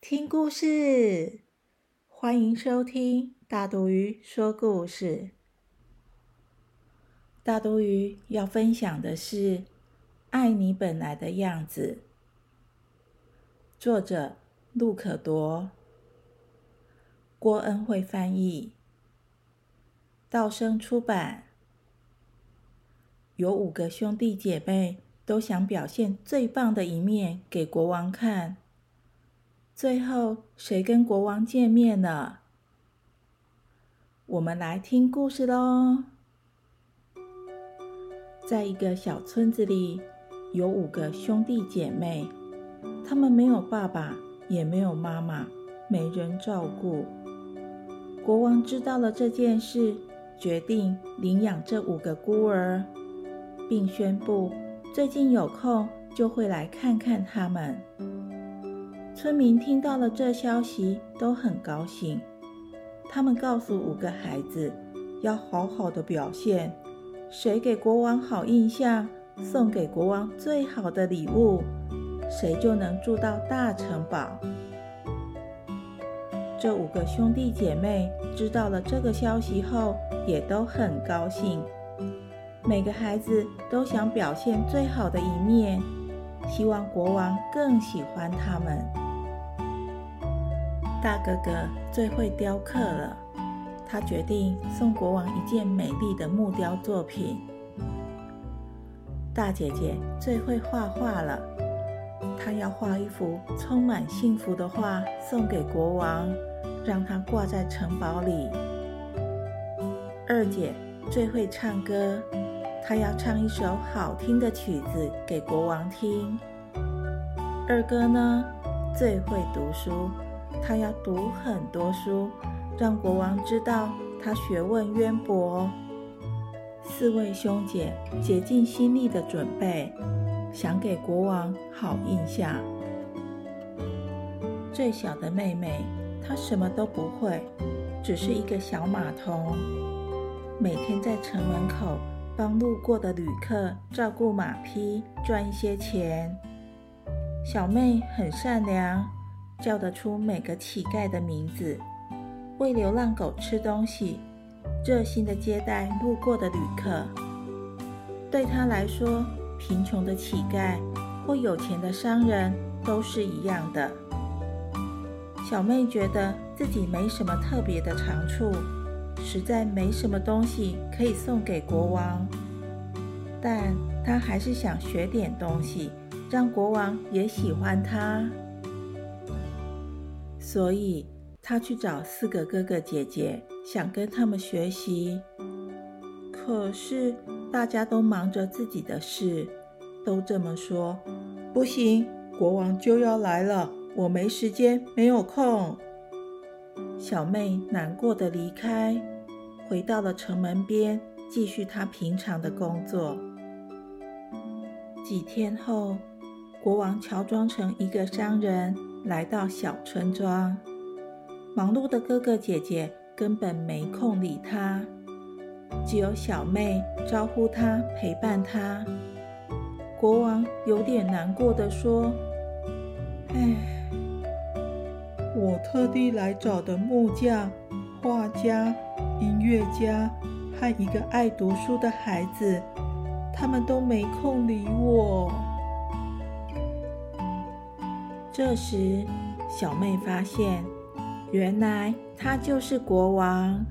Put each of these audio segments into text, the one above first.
听故事，欢迎收听大毒鱼说故事。大毒鱼要分享的是《爱你本来的样子》，作者陆可铎，郭恩惠翻译，道生出版。有五个兄弟姐妹，都想表现最棒的一面给国王看。最后，谁跟国王见面了？我们来听故事喽。在一个小村子里，有五个兄弟姐妹，他们没有爸爸，也没有妈妈，没人照顾。国王知道了这件事，决定领养这五个孤儿，并宣布最近有空就会来看看他们。村民听到了这消息，都很高兴。他们告诉五个孩子，要好好的表现，谁给国王好印象，送给国王最好的礼物，谁就能住到大城堡。这五个兄弟姐妹知道了这个消息后，也都很高兴。每个孩子都想表现最好的一面，希望国王更喜欢他们。大哥哥最会雕刻了，他决定送国王一件美丽的木雕作品。大姐姐最会画画了，她要画一幅充满幸福的画送给国王，让他挂在城堡里。二姐最会唱歌，她要唱一首好听的曲子给国王听。二哥呢，最会读书。他要读很多书，让国王知道他学问渊博。四位兄姐竭尽心力的准备，想给国王好印象。最小的妹妹，她什么都不会，只是一个小马童，每天在城门口帮路过的旅客照顾马匹，赚一些钱。小妹很善良。叫得出每个乞丐的名字，喂流浪狗吃东西，热心的接待路过的旅客。对他来说，贫穷的乞丐或有钱的商人都是一样的。小妹觉得自己没什么特别的长处，实在没什么东西可以送给国王，但她还是想学点东西，让国王也喜欢她。所以，他去找四个哥哥姐姐，想跟他们学习。可是，大家都忙着自己的事，都这么说：“不行，国王就要来了，我没时间，没有空。”小妹难过的离开，回到了城门边，继续她平常的工作。几天后，国王乔装成一个商人。来到小村庄，忙碌的哥哥姐姐根本没空理他，只有小妹招呼他，陪伴他。国王有点难过的说：“唉，我特地来找的木匠、画家、音乐家和一个爱读书的孩子，他们都没空理我。”这时，小妹发现，原来他就是国王。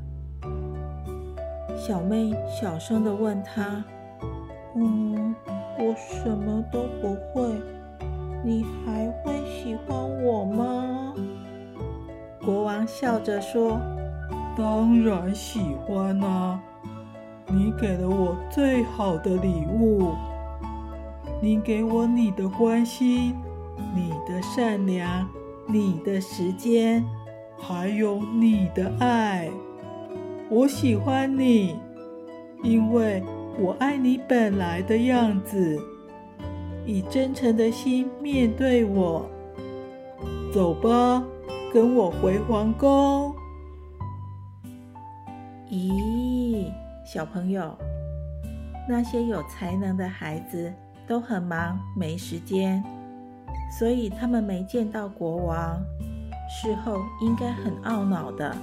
小妹小声的问他：“嗯，我什么都不会，你还会喜欢我吗？”国王笑着说：“当然喜欢啊！你给了我最好的礼物，你给我你的关心。”你的善良，你的时间，还有你的爱。我喜欢你，因为我爱你本来的样子。以真诚的心面对我。走吧，跟我回皇宫。咦，小朋友，那些有才能的孩子都很忙，没时间，所以他们没见到国王，事后应该很懊恼的。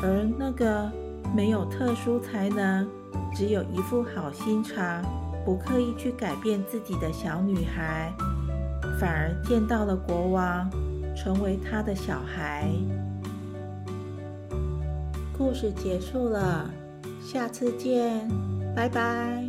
而那个没有特殊才能，只有一副好心肠，不刻意去改变自己的小女孩，反而见到了国王，成为他的小孩。故事结束了，下次见，拜拜。